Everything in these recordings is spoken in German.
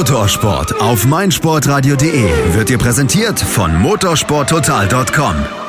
Motorsport auf meinsportradio.de wird dir präsentiert von motorsporttotal.com.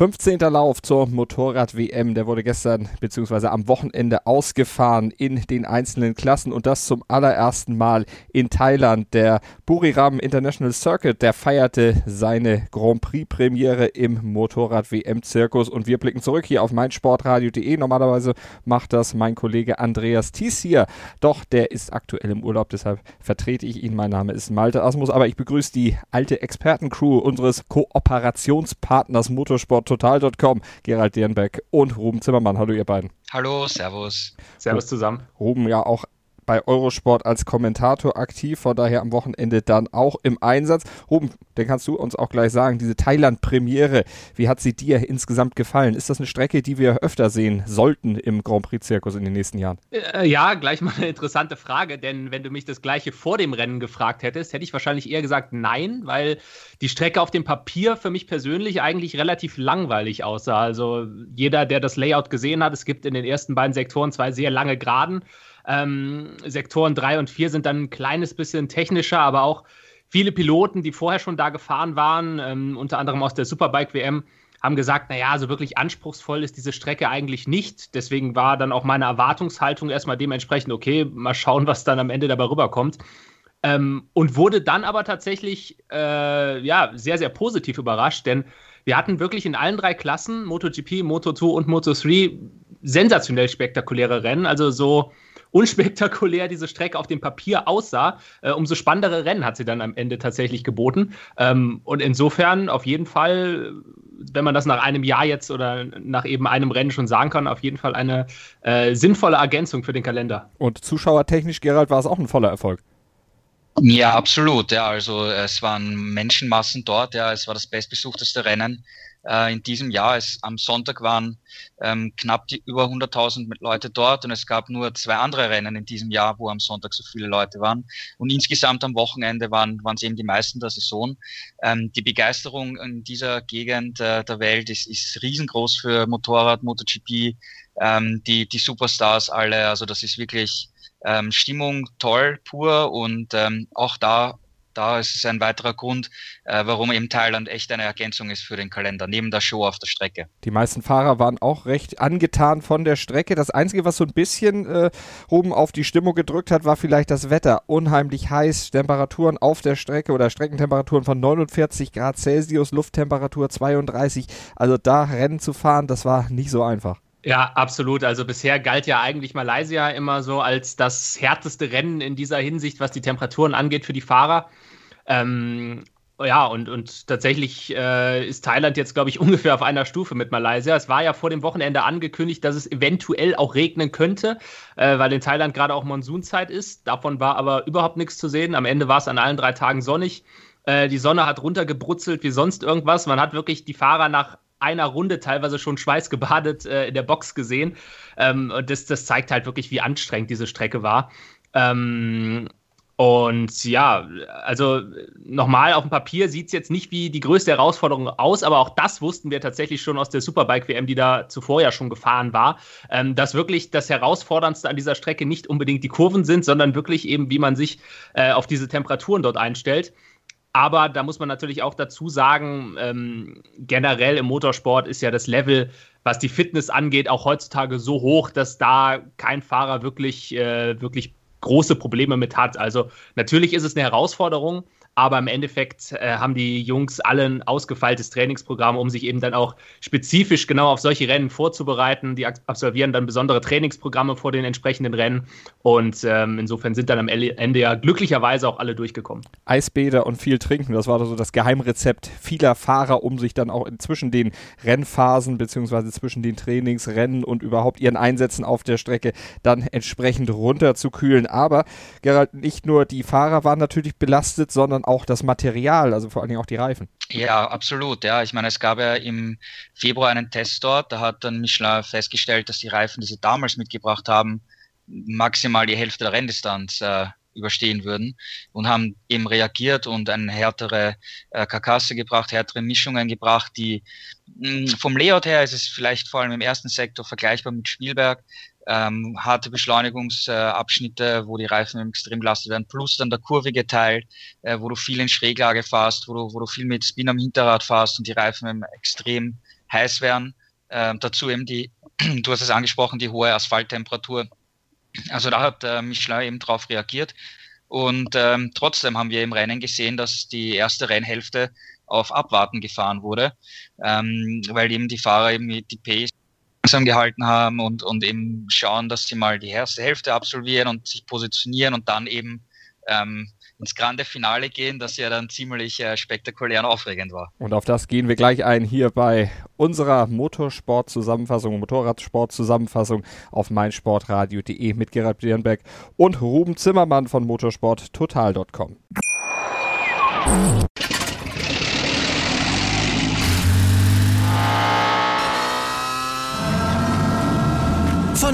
15. Lauf zur Motorrad-WM, der wurde gestern bzw. am Wochenende ausgefahren in den einzelnen Klassen und das zum allerersten Mal in Thailand. Der Buriram International Circuit, der feierte seine Grand Prix-Premiere im Motorrad-WM-Zirkus und wir blicken zurück hier auf meinsportradio.de. Normalerweise macht das mein Kollege Andreas Thies hier, doch der ist aktuell im Urlaub, deshalb vertrete ich ihn. Mein Name ist Malte Asmus, aber ich begrüße die alte Expertencrew unseres Kooperationspartners Motorsport total.com, Gerald Dierenbeck und Ruben Zimmermann. Hallo ihr beiden. Hallo, Servus. Servus zusammen. Ruben ja auch bei Eurosport als Kommentator aktiv, von daher am Wochenende dann auch im Einsatz. Ruben, dann kannst du uns auch gleich sagen, diese Thailand-Premiere, wie hat sie dir insgesamt gefallen? Ist das eine Strecke, die wir öfter sehen sollten im Grand Prix-Zirkus in den nächsten Jahren? Äh, ja, gleich mal eine interessante Frage, denn wenn du mich das gleiche vor dem Rennen gefragt hättest, hätte ich wahrscheinlich eher gesagt nein, weil die Strecke auf dem Papier für mich persönlich eigentlich relativ langweilig aussah. Also jeder, der das Layout gesehen hat, es gibt in den ersten beiden Sektoren zwei sehr lange Geraden. Ähm, Sektoren 3 und 4 sind dann ein kleines bisschen technischer, aber auch viele Piloten, die vorher schon da gefahren waren, ähm, unter anderem aus der Superbike WM, haben gesagt, naja, so wirklich anspruchsvoll ist diese Strecke eigentlich nicht. Deswegen war dann auch meine Erwartungshaltung erstmal dementsprechend, okay, mal schauen, was dann am Ende dabei rüberkommt. Ähm, und wurde dann aber tatsächlich äh, ja, sehr, sehr positiv überrascht, denn wir hatten wirklich in allen drei Klassen, MotoGP, Moto2 und Moto3, sensationell spektakuläre Rennen. Also so unspektakulär diese Strecke auf dem Papier aussah, äh, umso spannendere Rennen hat sie dann am Ende tatsächlich geboten. Ähm, und insofern auf jeden Fall, wenn man das nach einem Jahr jetzt oder nach eben einem Rennen schon sagen kann, auf jeden Fall eine äh, sinnvolle Ergänzung für den Kalender. Und zuschauertechnisch, Gerald, war es auch ein voller Erfolg. Ja, absolut. Ja, also es waren Menschenmassen dort. Ja, es war das bestbesuchteste Rennen äh, in diesem Jahr. Es, am Sonntag waren ähm, knapp die, über 100.000 Leute dort und es gab nur zwei andere Rennen in diesem Jahr, wo am Sonntag so viele Leute waren. Und insgesamt am Wochenende waren es eben die meisten der Saison. Ähm, die Begeisterung in dieser Gegend äh, der Welt ist, ist riesengroß für Motorrad, MotoGP, ähm, die, die Superstars alle. Also das ist wirklich ähm, Stimmung toll, pur und ähm, auch da da ist es ein weiterer Grund, äh, warum eben Thailand echt eine Ergänzung ist für den Kalender, neben der Show auf der Strecke. Die meisten Fahrer waren auch recht angetan von der Strecke. Das Einzige, was so ein bisschen äh, oben auf die Stimmung gedrückt hat, war vielleicht das Wetter. Unheimlich heiß, Temperaturen auf der Strecke oder Streckentemperaturen von 49 Grad Celsius, Lufttemperatur 32. Also da Rennen zu fahren, das war nicht so einfach. Ja, absolut. Also bisher galt ja eigentlich Malaysia immer so als das härteste Rennen in dieser Hinsicht, was die Temperaturen angeht für die Fahrer. Ähm, ja, und, und tatsächlich äh, ist Thailand jetzt, glaube ich, ungefähr auf einer Stufe mit Malaysia. Es war ja vor dem Wochenende angekündigt, dass es eventuell auch regnen könnte, äh, weil in Thailand gerade auch Monsunzeit ist. Davon war aber überhaupt nichts zu sehen. Am Ende war es an allen drei Tagen sonnig. Äh, die Sonne hat runtergebrutzelt wie sonst irgendwas. Man hat wirklich die Fahrer nach einer Runde teilweise schon schweißgebadet äh, in der Box gesehen. Ähm, und das, das zeigt halt wirklich, wie anstrengend diese Strecke war. Ähm, und ja, also nochmal auf dem Papier sieht es jetzt nicht wie die größte Herausforderung aus, aber auch das wussten wir tatsächlich schon aus der Superbike-WM, die da zuvor ja schon gefahren war, ähm, dass wirklich das Herausforderndste an dieser Strecke nicht unbedingt die Kurven sind, sondern wirklich eben, wie man sich äh, auf diese Temperaturen dort einstellt. Aber da muss man natürlich auch dazu sagen, ähm, generell im Motorsport ist ja das Level, was die Fitness angeht, auch heutzutage so hoch, dass da kein Fahrer wirklich, äh, wirklich große Probleme mit hat. Also natürlich ist es eine Herausforderung, aber im Endeffekt äh, haben die Jungs alle ein ausgefeiltes Trainingsprogramm, um sich eben dann auch spezifisch genau auf solche Rennen vorzubereiten. Die absolvieren dann besondere Trainingsprogramme vor den entsprechenden Rennen und ähm, insofern sind dann am Ende ja glücklicherweise auch alle durchgekommen. Eisbäder und viel trinken, das war so das Geheimrezept vieler Fahrer, um sich dann auch zwischen den Rennphasen beziehungsweise zwischen den Trainingsrennen und überhaupt ihren Einsätzen auf der Strecke dann entsprechend runterzukühlen. Aber Gerald, nicht nur die Fahrer waren natürlich belastet, sondern auch das Material, also vor allen Dingen auch die Reifen. Ja, absolut. Ja, ich meine, es gab ja im Februar einen Test dort. Da hat dann Michelin festgestellt, dass die Reifen, die sie damals mitgebracht haben, maximal die Hälfte der Renndistanz äh, überstehen würden und haben eben reagiert und eine härtere äh, Karkasse gebracht, härtere Mischungen gebracht, die mh, mm, vom Layout her ist es vielleicht vor allem im ersten Sektor vergleichbar mit Spielberg, ähm, harte Beschleunigungsabschnitte, äh, wo die Reifen extrem belastet werden, plus dann der kurvige Teil, äh, wo du viel in Schräglage fährst, wo du, wo du viel mit Spin am Hinterrad fährst und die Reifen extrem heiß werden. Ähm, dazu eben die, du hast es angesprochen, die hohe Asphalttemperatur. Also da hat äh, Michelin eben drauf reagiert. Und ähm, trotzdem haben wir im Rennen gesehen, dass die erste Rennhälfte auf Abwarten gefahren wurde, ähm, weil eben die Fahrer eben die Pace langsam gehalten haben und, und eben schauen, dass sie mal die erste Hälfte absolvieren und sich positionieren und dann eben ähm, ins Grande Finale gehen, das ja dann ziemlich äh, spektakulär und aufregend war. Und auf das gehen wir gleich ein hier bei unserer Motorsport-Zusammenfassung, Motorradsport-Zusammenfassung auf meinsportradio.de mit Gerald Bierenbeck und Ruben Zimmermann von motorsporttotal.com.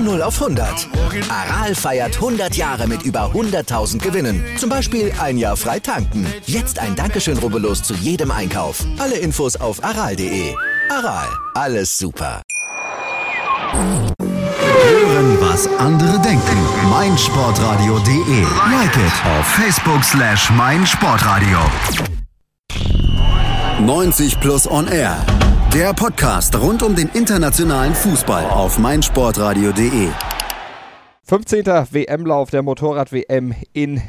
0 auf 100. Aral feiert 100 Jahre mit über 100.000 Gewinnen. Zum Beispiel ein Jahr frei tanken. Jetzt ein Dankeschön, rubbellos zu jedem Einkauf. Alle Infos auf aral.de. Aral, alles super. Hören, was andere denken. meinsportradio.de. Like it auf Facebook slash meinsportradio. 90 Plus On Air. Der Podcast rund um den internationalen Fußball auf meinsportradio.de. 15. WM-Lauf der Motorrad-WM in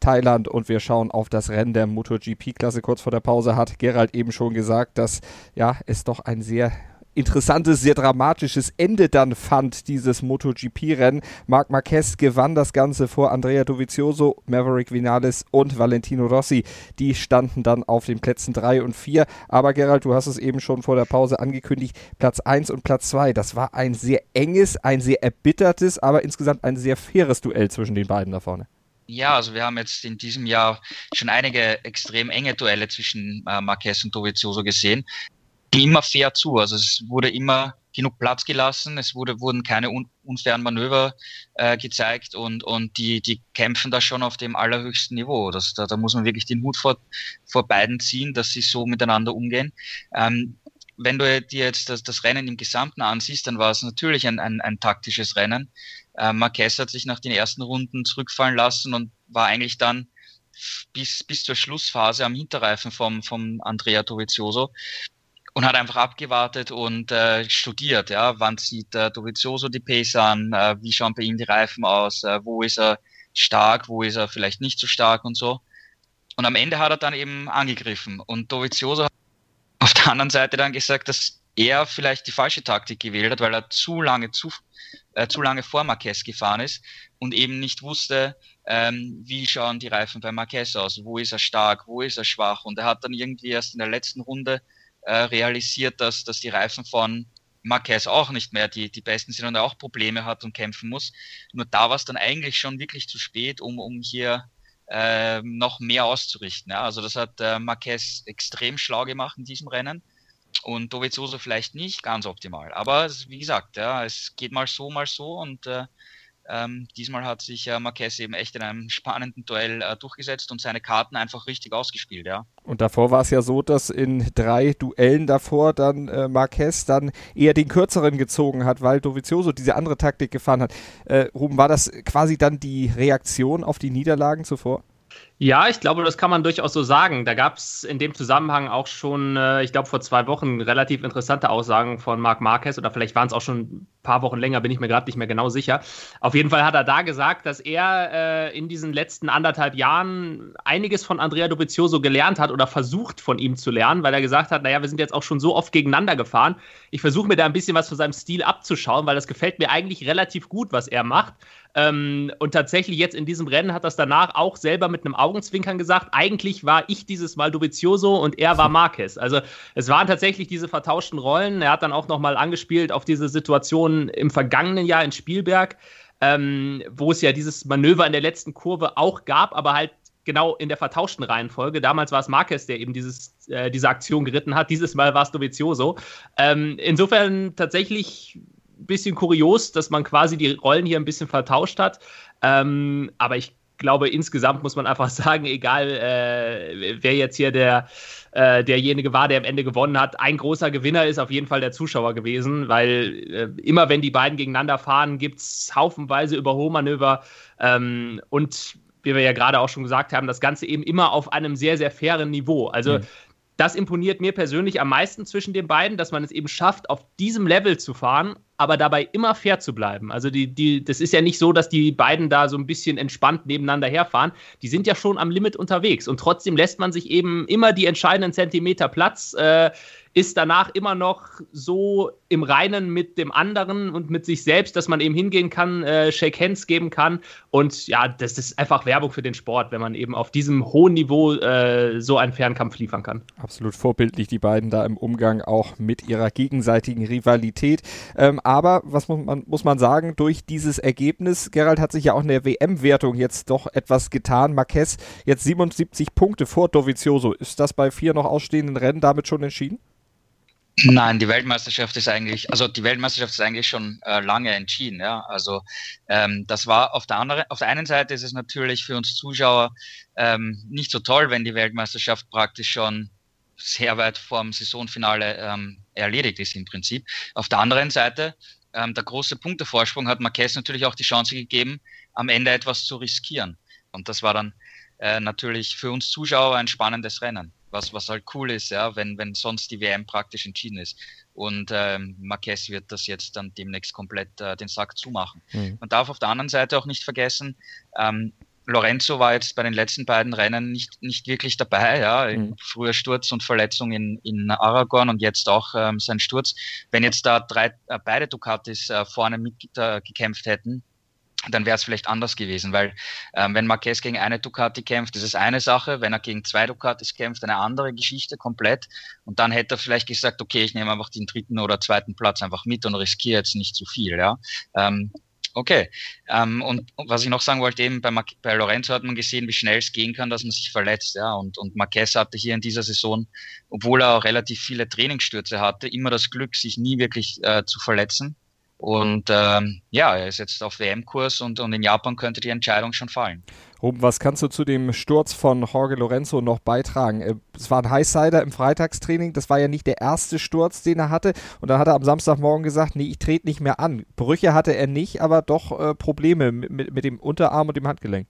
Thailand und wir schauen auf das Rennen der MotoGP-Klasse. Kurz vor der Pause hat Gerald eben schon gesagt, dass ja, es doch ein sehr interessantes, sehr dramatisches Ende dann fand, dieses MotoGP-Rennen. Marc Marquez gewann das Ganze vor Andrea Dovizioso, Maverick Vinales und Valentino Rossi. Die standen dann auf den Plätzen 3 und 4. Aber Gerald, du hast es eben schon vor der Pause angekündigt, Platz 1 und Platz 2, das war ein sehr enges, ein sehr erbittertes, aber insgesamt ein sehr faires Duell zwischen den beiden da vorne. Ja, also wir haben jetzt in diesem Jahr schon einige extrem enge Duelle zwischen äh, Marquez und Dovizioso gesehen immer fair zu. Also es wurde immer genug Platz gelassen, es wurde, wurden keine un unfairen Manöver äh, gezeigt und, und die, die kämpfen da schon auf dem allerhöchsten Niveau. Das, da, da muss man wirklich den Hut vor, vor beiden ziehen, dass sie so miteinander umgehen. Ähm, wenn du dir jetzt das, das Rennen im Gesamten ansiehst, dann war es natürlich ein, ein, ein taktisches Rennen. Äh, Marquez hat sich nach den ersten Runden zurückfallen lassen und war eigentlich dann bis, bis zur Schlussphase am Hinterreifen vom, vom Andrea Dovizioso und hat einfach abgewartet und äh, studiert, ja, wann sieht äh, Dovizioso die Pace an, äh, wie schauen bei ihm die Reifen aus, äh, wo ist er stark, wo ist er vielleicht nicht so stark und so. Und am Ende hat er dann eben angegriffen. Und Dovizioso hat auf der anderen Seite dann gesagt, dass er vielleicht die falsche Taktik gewählt hat, weil er zu lange zu, äh, zu lange vor Marquez gefahren ist und eben nicht wusste, ähm, wie schauen die Reifen bei Marquez aus, wo ist er stark, wo ist er schwach? Und er hat dann irgendwie erst in der letzten Runde äh, realisiert, dass, dass die Reifen von Marquez auch nicht mehr die, die besten sind und er auch Probleme hat und kämpfen muss. Nur da war es dann eigentlich schon wirklich zu spät, um, um hier äh, noch mehr auszurichten. Ja. Also das hat äh, Marquez extrem schlau gemacht in diesem Rennen und Dovizioso vielleicht nicht ganz optimal. Aber wie gesagt, ja, es geht mal so, mal so und äh, ähm, diesmal hat sich äh, Marquez eben echt in einem spannenden Duell äh, durchgesetzt und seine Karten einfach richtig ausgespielt, ja. Und davor war es ja so, dass in drei Duellen davor dann äh, Marquez dann eher den kürzeren gezogen hat, weil Dovizioso diese andere Taktik gefahren hat. Äh, Ruben, war das quasi dann die Reaktion auf die Niederlagen zuvor? Ja, ich glaube, das kann man durchaus so sagen. Da gab es in dem Zusammenhang auch schon, äh, ich glaube, vor zwei Wochen relativ interessante Aussagen von Marc Marquez oder vielleicht waren es auch schon ein paar Wochen länger, bin ich mir gerade nicht mehr genau sicher. Auf jeden Fall hat er da gesagt, dass er äh, in diesen letzten anderthalb Jahren einiges von Andrea Dovizioso gelernt hat oder versucht von ihm zu lernen, weil er gesagt hat, naja, wir sind jetzt auch schon so oft gegeneinander gefahren. Ich versuche mir da ein bisschen was von seinem Stil abzuschauen, weil das gefällt mir eigentlich relativ gut, was er macht. Ähm, und tatsächlich jetzt in diesem Rennen hat das danach auch selber mit einem Augenzwinkern gesagt, eigentlich war ich dieses Mal Dovizioso und er war Marquez. Also es waren tatsächlich diese vertauschten Rollen. Er hat dann auch nochmal angespielt auf diese Situation im vergangenen Jahr in Spielberg, ähm, wo es ja dieses Manöver in der letzten Kurve auch gab, aber halt genau in der vertauschten Reihenfolge. Damals war es Marquez, der eben dieses, äh, diese Aktion geritten hat. Dieses Mal war es Dovizioso. Ähm, insofern tatsächlich bisschen kurios, dass man quasi die Rollen hier ein bisschen vertauscht hat. Ähm, aber ich glaube, insgesamt muss man einfach sagen, egal äh, wer jetzt hier der, äh, derjenige war, der am Ende gewonnen hat, ein großer Gewinner ist auf jeden Fall der Zuschauer gewesen, weil äh, immer wenn die beiden gegeneinander fahren, gibt es haufenweise Überholmanöver ähm, und wie wir ja gerade auch schon gesagt haben, das Ganze eben immer auf einem sehr, sehr fairen Niveau. Also mhm das imponiert mir persönlich am meisten zwischen den beiden, dass man es eben schafft, auf diesem Level zu fahren, aber dabei immer fair zu bleiben. Also die, die, das ist ja nicht so, dass die beiden da so ein bisschen entspannt nebeneinander herfahren. Die sind ja schon am Limit unterwegs und trotzdem lässt man sich eben immer die entscheidenden Zentimeter Platz. Äh, ist danach immer noch so im Reinen mit dem anderen und mit sich selbst, dass man eben hingehen kann, äh, Shake Hands geben kann. Und ja, das ist einfach Werbung für den Sport, wenn man eben auf diesem hohen Niveau äh, so einen Fernkampf liefern kann. Absolut vorbildlich, die beiden da im Umgang auch mit ihrer gegenseitigen Rivalität. Ähm, aber was muss man, muss man sagen, durch dieses Ergebnis, Gerald hat sich ja auch in der WM-Wertung jetzt doch etwas getan. Marquez jetzt 77 Punkte vor Dovizioso. Ist das bei vier noch ausstehenden Rennen damit schon entschieden? Nein, die Weltmeisterschaft ist eigentlich, also die Weltmeisterschaft ist eigentlich schon äh, lange entschieden. Ja, also ähm, das war auf der anderen, auf der einen Seite ist es natürlich für uns Zuschauer ähm, nicht so toll, wenn die Weltmeisterschaft praktisch schon sehr weit vorm Saisonfinale ähm, erledigt ist im Prinzip. Auf der anderen Seite ähm, der große Punktevorsprung hat Marquez natürlich auch die Chance gegeben, am Ende etwas zu riskieren. Und das war dann äh, natürlich für uns Zuschauer ein spannendes Rennen was, was halt cool ist, ja, wenn, wenn sonst die WM praktisch entschieden ist. Und ähm, Marquez wird das jetzt dann demnächst komplett äh, den Sack zumachen. Mhm. Man darf auf der anderen Seite auch nicht vergessen, ähm, Lorenzo war jetzt bei den letzten beiden Rennen nicht, nicht wirklich dabei, ja. Mhm. Früher Sturz und Verletzung in, in Aragon und jetzt auch ähm, sein Sturz. Wenn jetzt da drei, äh, beide Ducatis äh, vorne mitgekämpft äh, hätten, dann wäre es vielleicht anders gewesen, weil ähm, wenn Marquez gegen eine Ducati kämpft, ist es eine Sache, wenn er gegen zwei Ducatis kämpft, eine andere Geschichte komplett und dann hätte er vielleicht gesagt, okay, ich nehme einfach den dritten oder zweiten Platz einfach mit und riskiere jetzt nicht zu viel, ja. Ähm, okay, ähm, und was ich noch sagen wollte, eben bei, bei Lorenzo hat man gesehen, wie schnell es gehen kann, dass man sich verletzt, ja, und, und Marquez hatte hier in dieser Saison, obwohl er auch relativ viele Trainingsstürze hatte, immer das Glück, sich nie wirklich äh, zu verletzen und ähm, ja, er ist jetzt auf WM-Kurs und, und in Japan könnte die Entscheidung schon fallen. Ruben, was kannst du zu dem Sturz von Jorge Lorenzo noch beitragen? Äh, es war ein Highsider im Freitagstraining, das war ja nicht der erste Sturz, den er hatte. Und dann hat er am Samstagmorgen gesagt, nee, ich trete nicht mehr an. Brüche hatte er nicht, aber doch äh, Probleme mit, mit, mit dem Unterarm und dem Handgelenk.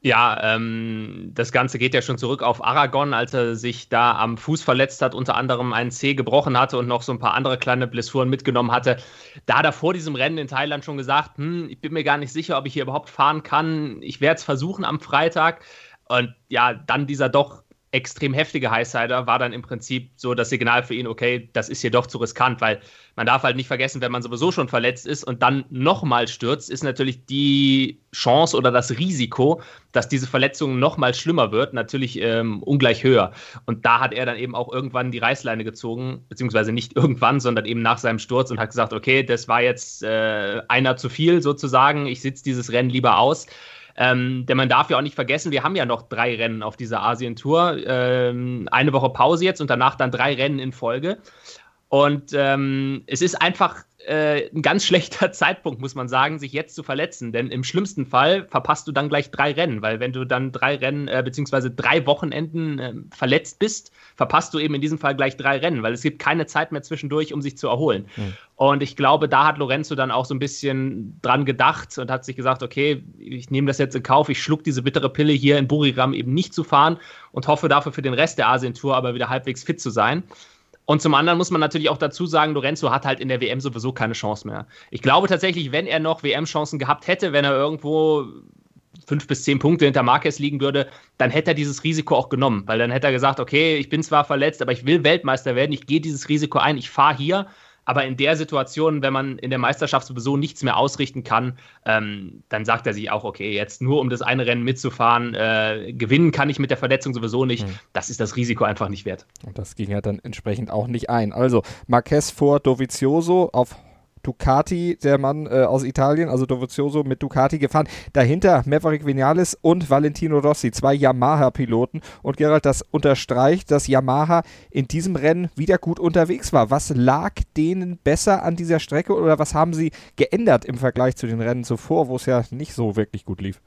Ja, ähm, das Ganze geht ja schon zurück auf Aragon, als er sich da am Fuß verletzt hat, unter anderem einen Zeh gebrochen hatte und noch so ein paar andere kleine Blessuren mitgenommen hatte. Da hat er vor diesem Rennen in Thailand schon gesagt, hm, ich bin mir gar nicht sicher, ob ich hier überhaupt fahren kann. Ich werde es versuchen am Freitag. Und ja, dann dieser doch extrem heftige Highsider war dann im Prinzip so das Signal für ihn, okay, das ist hier doch zu riskant, weil man darf halt nicht vergessen, wenn man sowieso schon verletzt ist und dann nochmal stürzt, ist natürlich die Chance oder das Risiko, dass diese Verletzung nochmal schlimmer wird, natürlich ähm, ungleich höher. Und da hat er dann eben auch irgendwann die Reißleine gezogen, beziehungsweise nicht irgendwann, sondern eben nach seinem Sturz und hat gesagt, okay, das war jetzt äh, einer zu viel sozusagen, ich sitze dieses Rennen lieber aus. Ähm, denn man darf ja auch nicht vergessen, wir haben ja noch drei Rennen auf dieser Asien-Tour. Ähm, eine Woche Pause jetzt und danach dann drei Rennen in Folge. Und ähm, es ist einfach äh, ein ganz schlechter Zeitpunkt, muss man sagen, sich jetzt zu verletzen. Denn im schlimmsten Fall verpasst du dann gleich drei Rennen, weil wenn du dann drei Rennen äh, beziehungsweise drei Wochenenden äh, verletzt bist, verpasst du eben in diesem Fall gleich drei Rennen, weil es gibt keine Zeit mehr zwischendurch, um sich zu erholen. Mhm. Und ich glaube, da hat Lorenzo dann auch so ein bisschen dran gedacht und hat sich gesagt, okay, ich nehme das jetzt in Kauf, ich schluck diese bittere Pille hier in Buriram eben nicht zu fahren und hoffe dafür für den Rest der Asien-Tour aber wieder halbwegs fit zu sein. Und zum anderen muss man natürlich auch dazu sagen, Lorenzo hat halt in der WM sowieso keine Chance mehr. Ich glaube tatsächlich, wenn er noch WM-Chancen gehabt hätte, wenn er irgendwo fünf bis zehn Punkte hinter Marquez liegen würde, dann hätte er dieses Risiko auch genommen, weil dann hätte er gesagt, okay, ich bin zwar verletzt, aber ich will Weltmeister werden, ich gehe dieses Risiko ein, ich fahre hier aber in der Situation, wenn man in der Meisterschaft sowieso nichts mehr ausrichten kann, ähm, dann sagt er sich auch, okay, jetzt nur um das eine Rennen mitzufahren, äh, gewinnen kann ich mit der Verletzung sowieso nicht. Mhm. Das ist das Risiko einfach nicht wert. Und das ging ja dann entsprechend auch nicht ein. Also Marquez vor Dovizioso auf Ducati, der Mann äh, aus Italien, also Dovizioso mit Ducati gefahren. Dahinter Maverick Vinales und Valentino Rossi, zwei Yamaha-Piloten. Und Gerald, das unterstreicht, dass Yamaha in diesem Rennen wieder gut unterwegs war. Was lag denen besser an dieser Strecke oder was haben sie geändert im Vergleich zu den Rennen zuvor, wo es ja nicht so wirklich gut lief?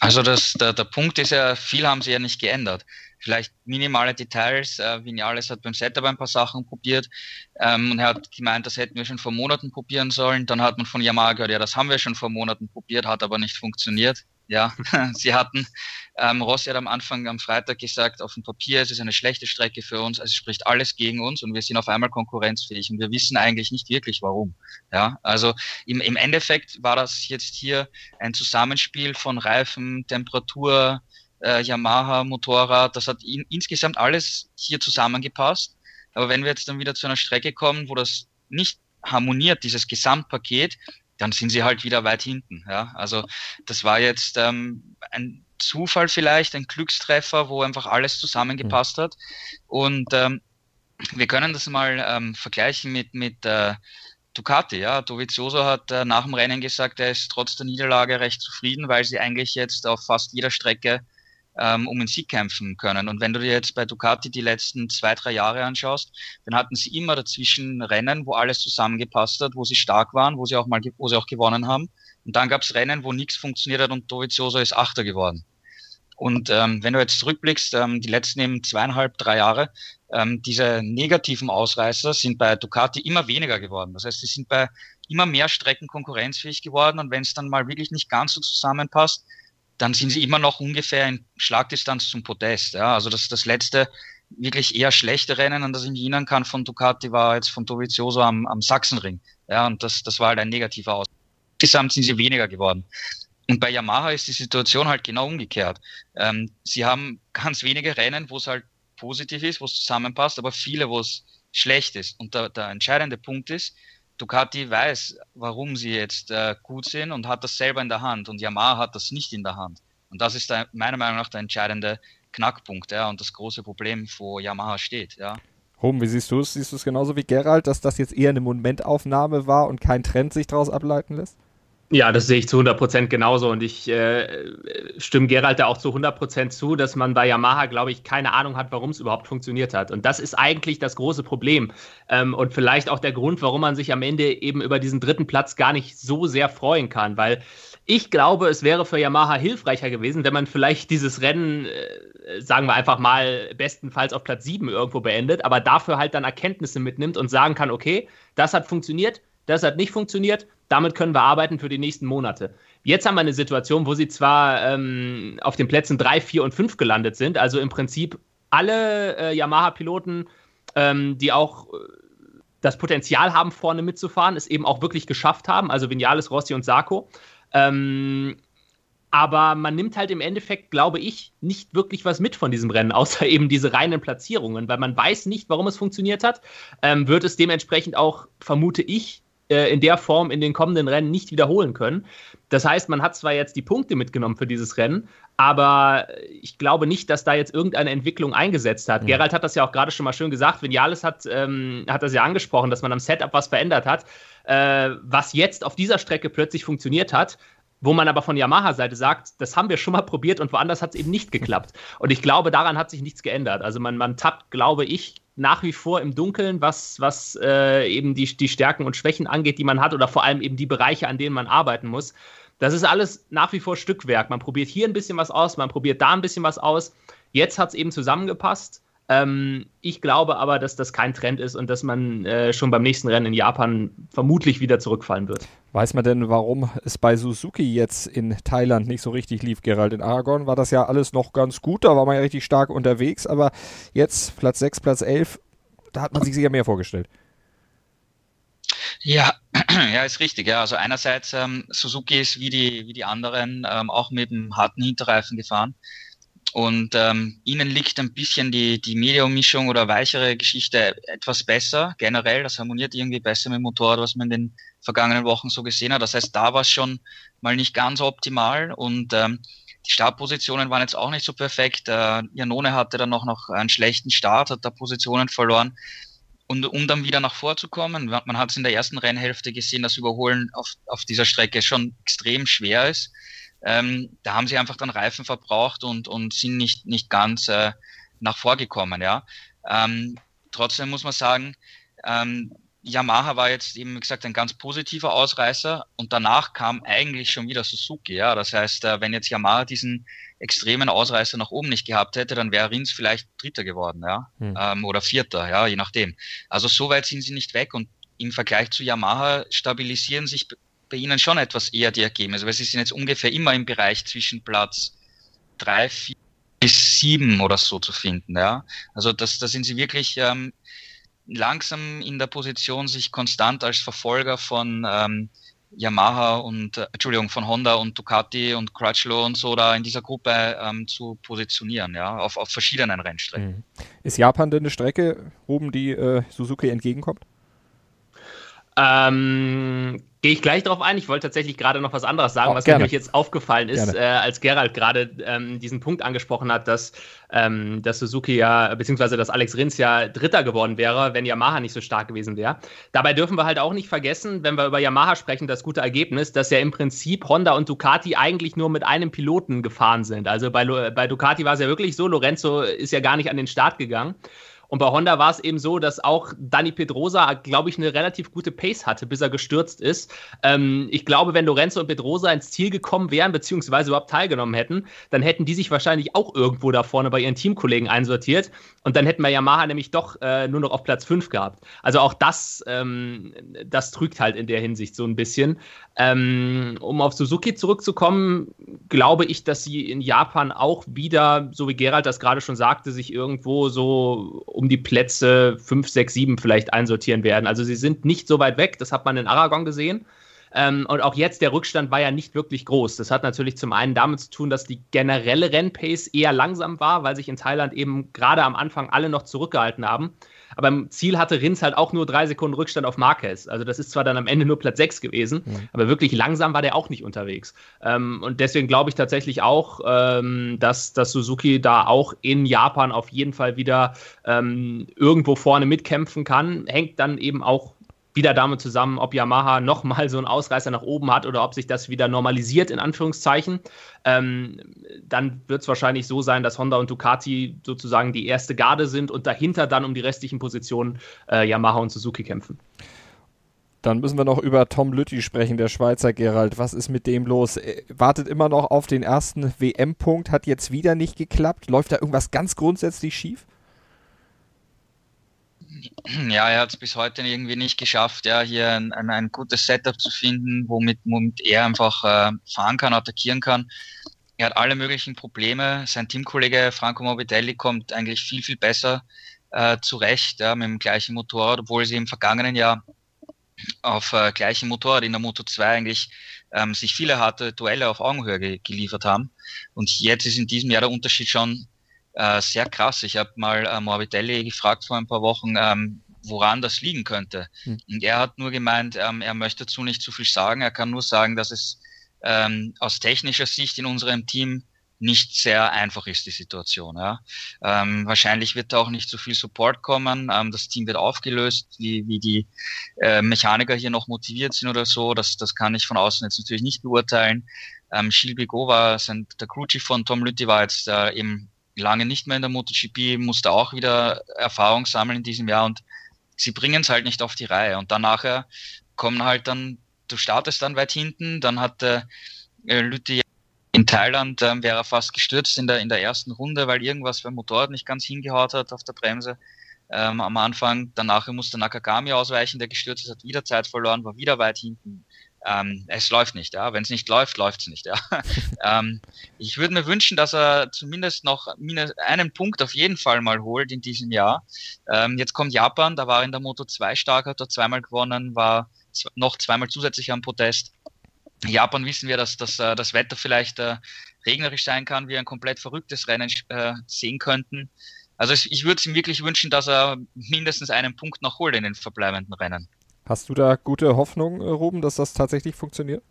Also das, der, der Punkt ist ja, viel haben sie ja nicht geändert vielleicht minimale Details. Äh, Vinales hat beim Setup ein paar Sachen probiert ähm, und er hat gemeint, das hätten wir schon vor Monaten probieren sollen. Dann hat man von Yamaha gehört, ja, das haben wir schon vor Monaten probiert, hat aber nicht funktioniert. Ja, sie hatten, ähm, Rossi hat am Anfang am Freitag gesagt, auf dem Papier ist es eine schlechte Strecke für uns, also spricht alles gegen uns und wir sind auf einmal konkurrenzfähig und wir wissen eigentlich nicht wirklich warum. Ja, also im, im Endeffekt war das jetzt hier ein Zusammenspiel von Reifen, Temperatur, äh, Yamaha, Motorrad, das hat in, insgesamt alles hier zusammengepasst. Aber wenn wir jetzt dann wieder zu einer Strecke kommen, wo das nicht harmoniert, dieses Gesamtpaket, dann sind sie halt wieder weit hinten. Ja? Also das war jetzt ähm, ein Zufall vielleicht, ein Glückstreffer, wo einfach alles zusammengepasst hat. Und ähm, wir können das mal ähm, vergleichen mit, mit äh, Ducati. Ja? Dovizioso hat äh, nach dem Rennen gesagt, er ist trotz der Niederlage recht zufrieden, weil sie eigentlich jetzt auf fast jeder Strecke ähm, um den Sieg kämpfen können. Und wenn du dir jetzt bei Ducati die letzten zwei, drei Jahre anschaust, dann hatten sie immer dazwischen Rennen, wo alles zusammengepasst hat, wo sie stark waren, wo sie auch mal, wo sie auch gewonnen haben. Und dann gab es Rennen, wo nichts funktioniert hat und Dovizioso ist Achter geworden. Und ähm, wenn du jetzt zurückblickst, ähm, die letzten eben zweieinhalb, drei Jahre, ähm, diese negativen Ausreißer sind bei Ducati immer weniger geworden. Das heißt, sie sind bei immer mehr Strecken konkurrenzfähig geworden und wenn es dann mal wirklich nicht ganz so zusammenpasst, dann sind sie immer noch ungefähr in Schlagdistanz zum Podest. Ja, also das, das letzte wirklich eher schlechte Rennen, an das ich mich erinnern kann von Ducati, war jetzt von Dovizioso am, am Sachsenring. Ja, und das, das war halt ein negativer Aus. Insgesamt sind sie weniger geworden. Und bei Yamaha ist die Situation halt genau umgekehrt. Ähm, sie haben ganz wenige Rennen, wo es halt positiv ist, wo es zusammenpasst, aber viele, wo es schlecht ist. Und der, der entscheidende Punkt ist, Ducati weiß, warum sie jetzt äh, gut sind und hat das selber in der Hand und Yamaha hat das nicht in der Hand. Und das ist da, meiner Meinung nach der entscheidende Knackpunkt ja, und das große Problem, wo Yamaha steht. Ja. Rom, wie siehst du es? Siehst du es genauso wie Gerald, dass das jetzt eher eine Momentaufnahme war und kein Trend sich daraus ableiten lässt? Ja, das sehe ich zu 100% genauso und ich äh, stimme Gerald da auch zu 100% zu, dass man bei Yamaha, glaube ich, keine Ahnung hat, warum es überhaupt funktioniert hat. Und das ist eigentlich das große Problem ähm, und vielleicht auch der Grund, warum man sich am Ende eben über diesen dritten Platz gar nicht so sehr freuen kann, weil ich glaube, es wäre für Yamaha hilfreicher gewesen, wenn man vielleicht dieses Rennen, äh, sagen wir einfach mal, bestenfalls auf Platz 7 irgendwo beendet, aber dafür halt dann Erkenntnisse mitnimmt und sagen kann, okay, das hat funktioniert, das hat nicht funktioniert, damit können wir arbeiten für die nächsten Monate. Jetzt haben wir eine Situation, wo sie zwar ähm, auf den Plätzen 3, 4 und 5 gelandet sind, also im Prinzip alle äh, Yamaha-Piloten, ähm, die auch äh, das Potenzial haben, vorne mitzufahren, es eben auch wirklich geschafft haben, also Vinales, Rossi und Sarko. Ähm, aber man nimmt halt im Endeffekt, glaube ich, nicht wirklich was mit von diesem Rennen, außer eben diese reinen Platzierungen, weil man weiß nicht, warum es funktioniert hat. Ähm, wird es dementsprechend auch, vermute ich, äh, in der Form in den kommenden Rennen nicht wiederholen können. Das heißt, man hat zwar jetzt die Punkte mitgenommen für dieses Rennen, aber ich glaube nicht, dass da jetzt irgendeine Entwicklung eingesetzt hat. Mhm. Gerald hat das ja auch gerade schon mal schön gesagt. Vinales hat, ähm, hat das ja angesprochen, dass man am Setup was verändert hat. Äh, was jetzt auf dieser Strecke plötzlich funktioniert hat, wo man aber von Yamaha-Seite sagt, das haben wir schon mal probiert und woanders hat es eben nicht geklappt. Und ich glaube, daran hat sich nichts geändert. Also man, man tappt, glaube ich, nach wie vor im Dunkeln, was, was äh, eben die, die Stärken und Schwächen angeht, die man hat oder vor allem eben die Bereiche, an denen man arbeiten muss. Das ist alles nach wie vor Stückwerk. Man probiert hier ein bisschen was aus, man probiert da ein bisschen was aus. Jetzt hat es eben zusammengepasst. Ähm, ich glaube aber, dass das kein Trend ist und dass man äh, schon beim nächsten Rennen in Japan vermutlich wieder zurückfallen wird. Weiß man denn, warum es bei Suzuki jetzt in Thailand nicht so richtig lief, Gerald? In Aragon war das ja alles noch ganz gut, da war man ja richtig stark unterwegs, aber jetzt Platz 6, Platz 11, da hat man sich sicher mehr vorgestellt. Ja, ja, ist richtig. Ja. Also einerseits ähm, Suzuki ist wie die, wie die anderen ähm, auch mit dem harten Hinterreifen gefahren. Und ähm, ihnen liegt ein bisschen die, die Medium-Mischung oder weichere Geschichte etwas besser, generell. Das harmoniert irgendwie besser mit dem Motorrad, was man in den vergangenen Wochen so gesehen hat. Das heißt, da war es schon mal nicht ganz optimal und ähm, die Startpositionen waren jetzt auch nicht so perfekt. Äh, Janone hatte dann noch, noch einen schlechten Start, hat da Positionen verloren. Und um dann wieder nach vorzukommen, man hat es in der ersten Rennhälfte gesehen, dass Überholen auf, auf dieser Strecke schon extrem schwer ist. Ähm, da haben sie einfach dann Reifen verbraucht und, und sind nicht, nicht ganz äh, nach vorgekommen. Ja. Ähm, trotzdem muss man sagen, ähm, Yamaha war jetzt eben, wie gesagt, ein ganz positiver Ausreißer und danach kam eigentlich schon wieder Suzuki. Ja. Das heißt, äh, wenn jetzt Yamaha diesen extremen Ausreißer nach oben nicht gehabt hätte, dann wäre Rins vielleicht Dritter geworden, ja, hm. ähm, oder Vierter, ja, je nachdem. Also so weit sind sie nicht weg und im Vergleich zu Yamaha stabilisieren sich bei Ihnen schon etwas eher die Ergebnisse, weil Sie sind jetzt ungefähr immer im Bereich zwischen Platz drei, vier bis sieben oder so zu finden. Ja? Also das, da sind Sie wirklich ähm, langsam in der Position, sich konstant als Verfolger von ähm, Yamaha und äh, Entschuldigung von Honda und Ducati und Crutchlow und so da in dieser Gruppe ähm, zu positionieren, ja, auf, auf verschiedenen Rennstrecken. Mhm. Ist Japan denn eine Strecke, oben die äh, Suzuki entgegenkommt? Ähm, Gehe ich gleich darauf ein. Ich wollte tatsächlich gerade noch was anderes sagen, oh, was gerne. mir jetzt aufgefallen ist, äh, als Gerald gerade ähm, diesen Punkt angesprochen hat, dass, ähm, dass Suzuki ja, beziehungsweise dass Alex Rins ja Dritter geworden wäre, wenn Yamaha nicht so stark gewesen wäre. Dabei dürfen wir halt auch nicht vergessen, wenn wir über Yamaha sprechen, das gute Ergebnis, dass ja im Prinzip Honda und Ducati eigentlich nur mit einem Piloten gefahren sind. Also bei, bei Ducati war es ja wirklich so, Lorenzo ist ja gar nicht an den Start gegangen. Und bei Honda war es eben so, dass auch Dani Pedrosa, glaube ich, eine relativ gute Pace hatte, bis er gestürzt ist. Ähm, ich glaube, wenn Lorenzo und Pedrosa ins Ziel gekommen wären, beziehungsweise überhaupt teilgenommen hätten, dann hätten die sich wahrscheinlich auch irgendwo da vorne bei ihren Teamkollegen einsortiert. Und dann hätten wir Yamaha nämlich doch äh, nur noch auf Platz 5 gehabt. Also auch das, ähm, das trügt halt in der Hinsicht so ein bisschen. Ähm, um auf Suzuki zurückzukommen, glaube ich, dass sie in Japan auch wieder, so wie Gerald das gerade schon sagte, sich irgendwo so um die Plätze 5, 6, 7 vielleicht einsortieren werden. Also sie sind nicht so weit weg, das hat man in Aragon gesehen. Ähm, und auch jetzt, der Rückstand war ja nicht wirklich groß. Das hat natürlich zum einen damit zu tun, dass die generelle Rennpace eher langsam war, weil sich in Thailand eben gerade am Anfang alle noch zurückgehalten haben. Aber im Ziel hatte Rins halt auch nur drei Sekunden Rückstand auf Marquez. Also das ist zwar dann am Ende nur Platz 6 gewesen, mhm. aber wirklich langsam war der auch nicht unterwegs. Ähm, und deswegen glaube ich tatsächlich auch, ähm, dass, dass Suzuki da auch in Japan auf jeden Fall wieder ähm, irgendwo vorne mitkämpfen kann. Hängt dann eben auch wieder damit zusammen, ob Yamaha nochmal so einen Ausreißer nach oben hat oder ob sich das wieder normalisiert, in Anführungszeichen. Ähm, dann wird es wahrscheinlich so sein, dass Honda und Ducati sozusagen die erste Garde sind und dahinter dann um die restlichen Positionen äh, Yamaha und Suzuki kämpfen. Dann müssen wir noch über Tom Lütti sprechen, der Schweizer Gerald. Was ist mit dem los? Er wartet immer noch auf den ersten WM-Punkt, hat jetzt wieder nicht geklappt. Läuft da irgendwas ganz grundsätzlich schief? Ja, er hat es bis heute irgendwie nicht geschafft, ja, hier ein, ein, gutes Setup zu finden, womit, womit er einfach äh, fahren kann, attackieren kann. Er hat alle möglichen Probleme. Sein Teamkollege Franco Morbidelli kommt eigentlich viel, viel besser äh, zurecht ja, mit dem gleichen Motorrad, obwohl sie im vergangenen Jahr auf äh, gleichem Motorrad in der Moto 2 eigentlich ähm, sich viele harte Duelle auf Augenhöhe ge geliefert haben. Und jetzt ist in diesem Jahr der Unterschied schon äh, sehr krass. Ich habe mal äh, Morbidelli gefragt vor ein paar Wochen, ähm, woran das liegen könnte. Hm. Und er hat nur gemeint, ähm, er möchte dazu nicht zu viel sagen. Er kann nur sagen, dass es ähm, aus technischer Sicht in unserem Team nicht sehr einfach ist, die Situation. Ja. Ähm, wahrscheinlich wird da auch nicht so viel Support kommen. Ähm, das Team wird aufgelöst, wie, wie die äh, Mechaniker hier noch motiviert sind oder so. Das, das kann ich von außen jetzt natürlich nicht beurteilen. Ähm, Gilles Bigot war, sein, der Crew-Chief von Tom Lütti war jetzt äh, eben lange nicht mehr in der MotoGP, musste auch wieder Erfahrung sammeln in diesem Jahr und sie bringen es halt nicht auf die Reihe. Und dann nachher kommen halt dann, du startest dann weit hinten, dann hat äh, Lütti in Thailand ähm, wäre er fast gestürzt in der, in der ersten Runde, weil irgendwas beim Motorrad nicht ganz hingehaut hat auf der Bremse ähm, am Anfang. Danach musste Nakagami ausweichen, der gestürzt ist, hat wieder Zeit verloren, war wieder weit hinten. Ähm, es läuft nicht, ja. Wenn es nicht läuft, läuft es nicht, ja. ähm, ich würde mir wünschen, dass er zumindest noch einen Punkt auf jeden Fall mal holt in diesem Jahr. Ähm, jetzt kommt Japan, da war in der Moto 2 stark, hat dort zweimal gewonnen, war noch zweimal zusätzlich am Protest. Japan wissen wir, dass, dass äh, das Wetter vielleicht äh, regnerisch sein kann, wir ein komplett verrücktes Rennen äh, sehen könnten. Also ich würde es ihm wirklich wünschen, dass er mindestens einen Punkt noch holt in den verbleibenden Rennen. Hast du da gute Hoffnung, Ruben, dass das tatsächlich funktioniert?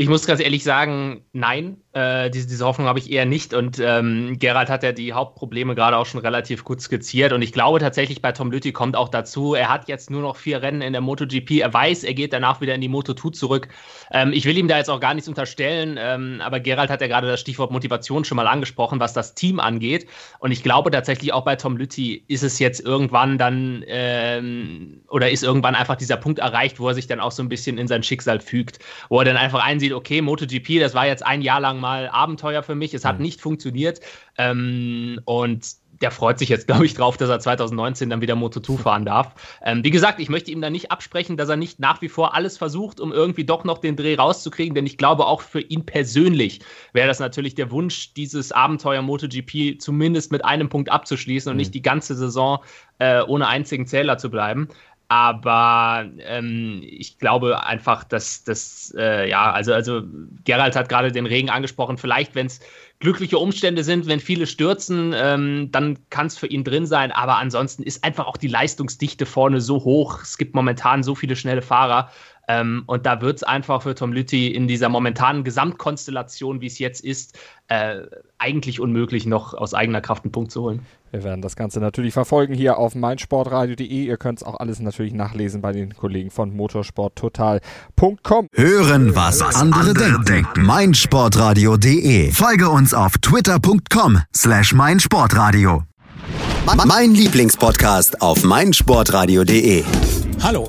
Ich muss ganz ehrlich sagen, nein, äh, diese, diese Hoffnung habe ich eher nicht. Und ähm, Gerald hat ja die Hauptprobleme gerade auch schon relativ gut skizziert. Und ich glaube tatsächlich, bei Tom Lütti kommt auch dazu, er hat jetzt nur noch vier Rennen in der MotoGP. Er weiß, er geht danach wieder in die Moto2 zurück. Ähm, ich will ihm da jetzt auch gar nichts unterstellen, ähm, aber Gerald hat ja gerade das Stichwort Motivation schon mal angesprochen, was das Team angeht. Und ich glaube tatsächlich auch bei Tom Lütti ist es jetzt irgendwann dann ähm, oder ist irgendwann einfach dieser Punkt erreicht, wo er sich dann auch so ein bisschen in sein Schicksal fügt, wo er dann einfach einsieht, okay, MotoGP, das war jetzt ein Jahr lang mal mal Abenteuer für mich. Es hat mhm. nicht funktioniert. Ähm, und der freut sich jetzt, glaube ich, drauf, dass er 2019 dann wieder Moto2 fahren darf. Ähm, wie gesagt, ich möchte ihm da nicht absprechen, dass er nicht nach wie vor alles versucht, um irgendwie doch noch den Dreh rauszukriegen, denn ich glaube auch für ihn persönlich wäre das natürlich der Wunsch, dieses Abenteuer MotoGP zumindest mit einem Punkt abzuschließen und mhm. nicht die ganze Saison äh, ohne einzigen Zähler zu bleiben. Aber ähm, ich glaube einfach, dass das, äh, ja, also, also Gerald hat gerade den Regen angesprochen. Vielleicht, wenn es glückliche Umstände sind, wenn viele stürzen, ähm, dann kann es für ihn drin sein. Aber ansonsten ist einfach auch die Leistungsdichte vorne so hoch. Es gibt momentan so viele schnelle Fahrer. Ähm, und da wird es einfach für Tom Lütti in dieser momentanen Gesamtkonstellation, wie es jetzt ist, äh, eigentlich unmöglich, noch aus eigener Kraft einen Punkt zu holen. Wir werden das Ganze natürlich verfolgen hier auf meinsportradio.de. Ihr könnt es auch alles natürlich nachlesen bei den Kollegen von motorsporttotal.com. Hören, was, was andere, andere denken. meinsportradio.de. Folge uns auf twitter.com slash meinsportradio. Mein Lieblingspodcast auf meinsportradio.de. Hallo.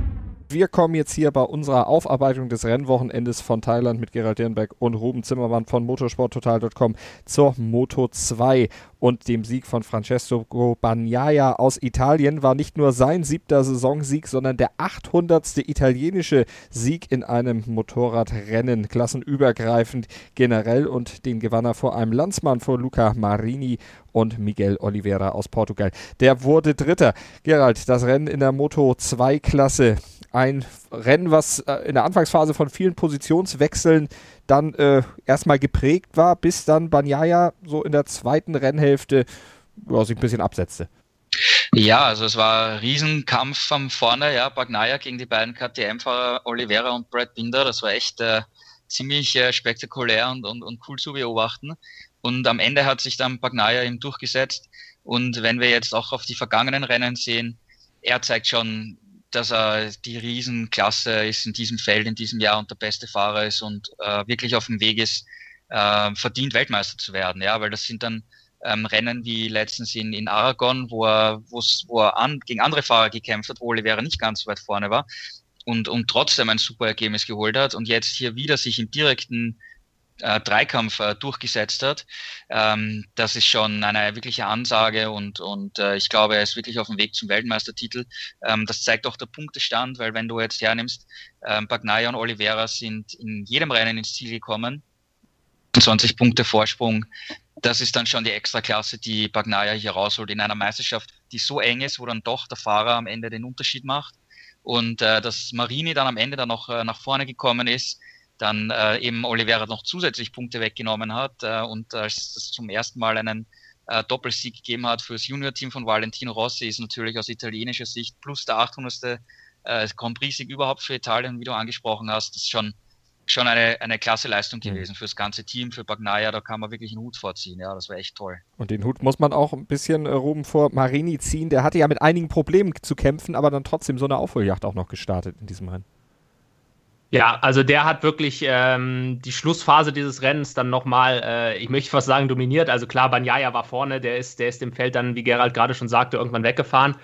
Wir kommen jetzt hier bei unserer Aufarbeitung des Rennwochenendes von Thailand mit Gerald Dernberg und Ruben Zimmermann von motorsporttotal.com zur Moto 2 und dem Sieg von Francesco Bagnaia aus Italien war nicht nur sein siebter Saisonsieg, sondern der 800. italienische Sieg in einem Motorradrennen, klassenübergreifend generell und den gewann er vor einem Landsmann, vor Luca Marini und Miguel Oliveira aus Portugal. Der wurde Dritter. Gerald, das Rennen in der Moto 2 Klasse ein Rennen, was äh, in der Anfangsphase von vielen Positionswechseln dann äh, erstmal geprägt war, bis dann Banyaya so in der zweiten Rennhälfte ja, sich ein bisschen absetzte. Ja, also es war ein Riesenkampf von vorne, ja, Bagnaia gegen die beiden KTM-Fahrer Oliveira und Brad Binder. Das war echt äh, ziemlich äh, spektakulär und, und, und cool zu beobachten. Und am Ende hat sich dann Bagnaia eben durchgesetzt. Und wenn wir jetzt auch auf die vergangenen Rennen sehen, er zeigt schon dass er die Riesenklasse ist in diesem Feld in diesem Jahr und der beste Fahrer ist und äh, wirklich auf dem Weg ist, äh, verdient Weltmeister zu werden. Ja, weil das sind dann ähm, Rennen wie letztens in, in Aragon, wo er, wo er an, gegen andere Fahrer gekämpft hat, wo Oliveira nicht ganz so weit vorne war und, und trotzdem ein super Ergebnis geholt hat und jetzt hier wieder sich im direkten äh, Dreikampf äh, durchgesetzt hat. Ähm, das ist schon eine wirkliche Ansage und, und äh, ich glaube, er ist wirklich auf dem Weg zum Weltmeistertitel. Ähm, das zeigt auch der Punktestand, weil wenn du jetzt hernimmst, ähm, Bagnaia und Oliveira sind in jedem Rennen ins Ziel gekommen. 20 Punkte Vorsprung das ist dann schon die Extraklasse, die Bagnaia hier rausholt in einer Meisterschaft, die so eng ist, wo dann doch der Fahrer am Ende den Unterschied macht. Und äh, dass Marini dann am Ende dann noch äh, nach vorne gekommen ist, dann äh, eben Oliveira noch zusätzlich Punkte weggenommen hat äh, und als das zum ersten Mal einen äh, Doppelsieg gegeben hat für das Junior-Team von Valentino Rossi, ist natürlich aus italienischer Sicht plus der 800. Äh, Grand Prix-Sieg überhaupt für Italien, wie du angesprochen hast, das ist schon schon eine, eine klasse Leistung mhm. gewesen fürs ganze Team, für Bagnaia, da kann man wirklich einen Hut vorziehen. Ja, das war echt toll. Und den Hut muss man auch ein bisschen äh, Ruben vor Marini ziehen. Der hatte ja mit einigen Problemen zu kämpfen, aber dann trotzdem so eine Aufholjagd auch noch gestartet in diesem Rennen. Ja, also der hat wirklich ähm, die Schlussphase dieses Rennens dann nochmal, äh, ich möchte fast sagen, dominiert. Also klar, Banyaya war vorne, der ist, der ist im Feld dann, wie Gerald gerade schon sagte, irgendwann weggefahren.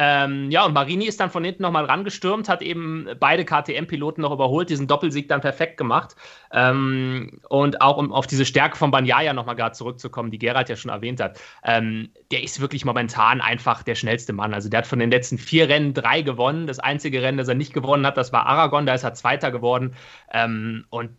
Ähm, ja, und Marini ist dann von hinten nochmal rangestürmt, hat eben beide KTM-Piloten noch überholt, diesen Doppelsieg dann perfekt gemacht. Ähm, und auch um auf diese Stärke von Banyaya nochmal gerade zurückzukommen, die Gerald ja schon erwähnt hat. Ähm, der ist wirklich momentan einfach der schnellste Mann. Also der hat von den letzten vier Rennen drei gewonnen. Das einzige Rennen, das er nicht gewonnen hat, das war Aragon, da ist er Zweiter geworden. Ähm, und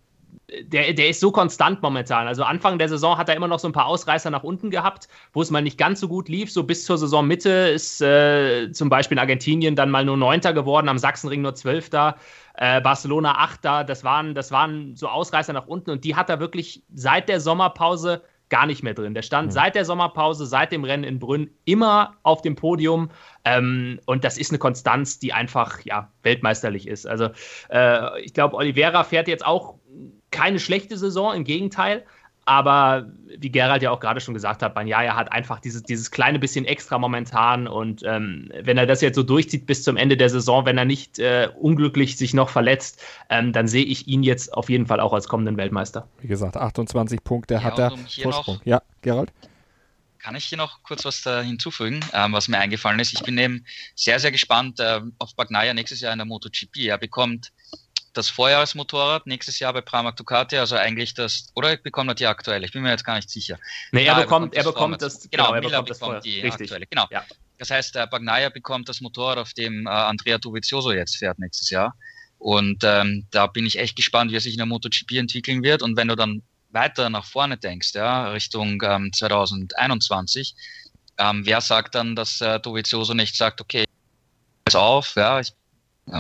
der, der ist so konstant momentan. Also Anfang der Saison hat er immer noch so ein paar Ausreißer nach unten gehabt, wo es mal nicht ganz so gut lief. So bis zur Saisonmitte ist äh, zum Beispiel in Argentinien dann mal nur Neunter geworden, am Sachsenring nur Zwölfter, äh, Barcelona Achter. Das waren, das waren so Ausreißer nach unten und die hat er wirklich seit der Sommerpause gar nicht mehr drin. Der stand mhm. seit der Sommerpause, seit dem Rennen in Brünn immer auf dem Podium. Ähm, und das ist eine Konstanz, die einfach ja, weltmeisterlich ist. Also äh, ich glaube, Oliveira fährt jetzt auch keine schlechte Saison, im Gegenteil. Aber wie Gerald ja auch gerade schon gesagt hat, Banyaya hat einfach dieses, dieses kleine bisschen extra momentan. Und ähm, wenn er das jetzt so durchzieht bis zum Ende der Saison, wenn er nicht äh, unglücklich sich noch verletzt, ähm, dann sehe ich ihn jetzt auf jeden Fall auch als kommenden Weltmeister. Wie gesagt, 28 Punkte ja, hat er um Vorsprung. Noch, ja, Gerald? Kann ich hier noch kurz was da hinzufügen, ähm, was mir eingefallen ist? Ich bin eben sehr, sehr gespannt äh, auf Bagnaia nächstes Jahr in der MotoGP. Er bekommt das Vorjahresmotorrad nächstes Jahr bei Pramac Ducati, also eigentlich das, oder bekommt er die aktuelle? Ich bin mir jetzt gar nicht sicher. Nee, er, bekommt, er bekommt das, genau, er bekommt, das bekommt die Richtig. aktuelle, genau. Ja. Das heißt, der Bagnaia bekommt das Motorrad, auf dem äh, Andrea Dovizioso jetzt fährt nächstes Jahr. Und ähm, da bin ich echt gespannt, wie er sich in der MotoGP entwickeln wird. Und wenn du dann weiter nach vorne denkst, ja, Richtung ähm, 2021, ähm, wer sagt dann, dass äh, Dovizioso nicht sagt, okay, pass auf, ja, ich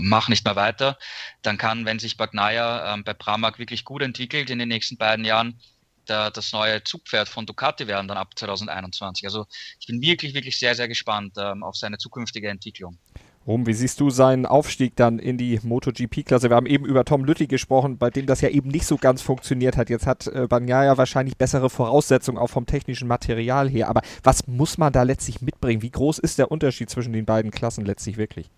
mach nicht mehr weiter, dann kann, wenn sich Bagnaia ähm, bei Pramac wirklich gut entwickelt in den nächsten beiden Jahren, der, das neue Zugpferd von Ducati werden dann ab 2021. Also ich bin wirklich, wirklich sehr, sehr gespannt ähm, auf seine zukünftige Entwicklung. Rum, wie siehst du seinen Aufstieg dann in die MotoGP-Klasse? Wir haben eben über Tom Lütti gesprochen, bei dem das ja eben nicht so ganz funktioniert hat. Jetzt hat äh, Bagnaia wahrscheinlich bessere Voraussetzungen, auch vom technischen Material her. Aber was muss man da letztlich mitbringen? Wie groß ist der Unterschied zwischen den beiden Klassen letztlich wirklich?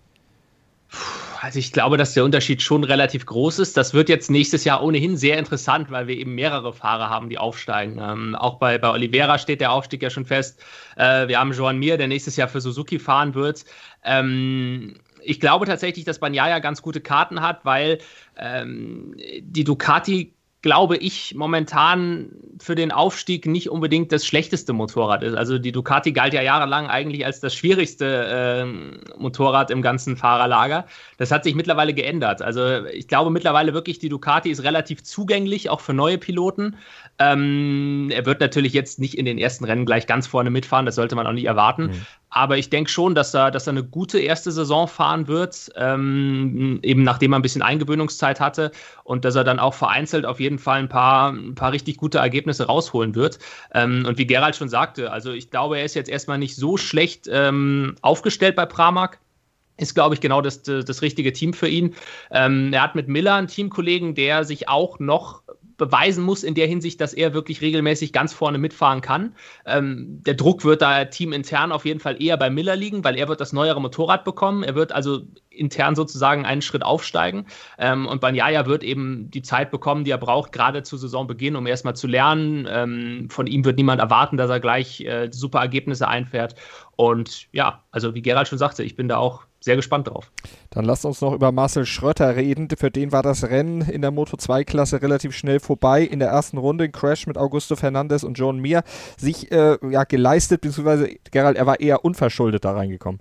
Also ich glaube, dass der Unterschied schon relativ groß ist. Das wird jetzt nächstes Jahr ohnehin sehr interessant, weil wir eben mehrere Fahrer haben, die aufsteigen. Ähm, auch bei, bei Oliveira steht der Aufstieg ja schon fest. Äh, wir haben Joan Mir, der nächstes Jahr für Suzuki fahren wird. Ähm, ich glaube tatsächlich, dass Banyaya ganz gute Karten hat, weil ähm, die Ducati glaube ich, momentan für den Aufstieg nicht unbedingt das schlechteste Motorrad ist. Also die Ducati galt ja jahrelang eigentlich als das schwierigste äh, Motorrad im ganzen Fahrerlager. Das hat sich mittlerweile geändert. Also ich glaube mittlerweile wirklich, die Ducati ist relativ zugänglich, auch für neue Piloten. Ähm, er wird natürlich jetzt nicht in den ersten Rennen gleich ganz vorne mitfahren, das sollte man auch nicht erwarten. Mhm. Aber ich denke schon, dass er, dass er eine gute erste Saison fahren wird, ähm, eben nachdem er ein bisschen Eingewöhnungszeit hatte und dass er dann auch vereinzelt auf jeden Fall ein paar, ein paar richtig gute Ergebnisse rausholen wird. Ähm, und wie Gerald schon sagte, also ich glaube, er ist jetzt erstmal nicht so schlecht ähm, aufgestellt bei Pramac ist, glaube ich, genau das, das, richtige Team für ihn. Ähm, er hat mit Miller einen Teamkollegen, der sich auch noch beweisen muss in der Hinsicht, dass er wirklich regelmäßig ganz vorne mitfahren kann. Ähm, der Druck wird da teamintern auf jeden Fall eher bei Miller liegen, weil er wird das neuere Motorrad bekommen. Er wird also intern sozusagen einen Schritt aufsteigen. Ähm, und Banyaya wird eben die Zeit bekommen, die er braucht, gerade zu Saisonbeginn, um erstmal zu lernen. Ähm, von ihm wird niemand erwarten, dass er gleich äh, super Ergebnisse einfährt. Und ja, also wie Gerald schon sagte, ich bin da auch sehr gespannt drauf. Dann lasst uns noch über Marcel Schröter reden. Für den war das Rennen in der Moto 2 Klasse relativ schnell vorbei. In der ersten Runde ein Crash mit Augusto Fernandes und John Mir sich äh, ja, geleistet, beziehungsweise Gerald, er war eher unverschuldet da reingekommen.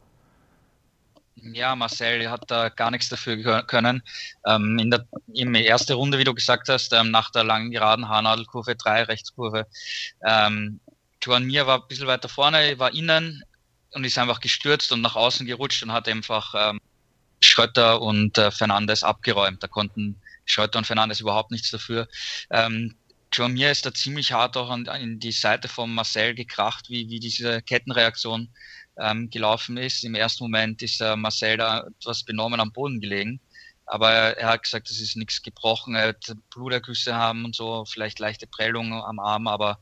Ja, Marcel hat da gar nichts dafür können. Ähm, in der in der ersten Runde, wie du gesagt hast, ähm, nach der langen geraden Haarnadelkurve 3, Rechtskurve, ähm, Joan Mir war ein bisschen weiter vorne, war innen und ist einfach gestürzt und nach außen gerutscht und hat einfach ähm, Schrötter und äh, Fernandes abgeräumt. Da konnten Schrötter und Fernandes überhaupt nichts dafür. Ähm, Joan Mir ist da ziemlich hart auch an, in die Seite von Marcel gekracht, wie, wie diese Kettenreaktion ähm, gelaufen ist. Im ersten Moment ist äh, Marcel da etwas benommen am Boden gelegen. Aber er hat gesagt, es ist nichts gebrochen, er wird Blutergüsse haben und so, vielleicht leichte Prellung am Arm, aber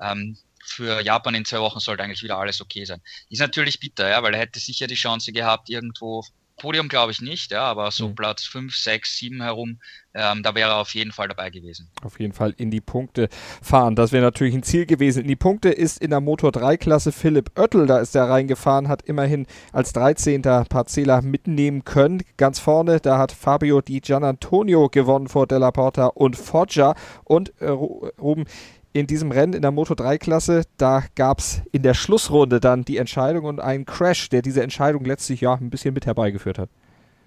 ähm, für Japan in zwei Wochen sollte eigentlich wieder alles okay sein. Ist natürlich bitter, ja, weil er hätte sicher die Chance gehabt, irgendwo Podium glaube ich nicht, ja, aber so mhm. Platz 5, 6, 7 herum, ähm, da wäre er auf jeden Fall dabei gewesen. Auf jeden Fall in die Punkte fahren. Das wäre natürlich ein Ziel gewesen. In die Punkte ist in der Motor 3 Klasse Philipp Oettel, da ist er reingefahren, hat immerhin als 13. Parzela mitnehmen können. Ganz vorne, da hat Fabio Di Gianantonio gewonnen vor Della Porta und Foggia und äh, Ruben in diesem Rennen in der Moto 3-Klasse, da gab es in der Schlussrunde dann die Entscheidung und einen Crash, der diese Entscheidung letztlich ja ein bisschen mit herbeigeführt hat.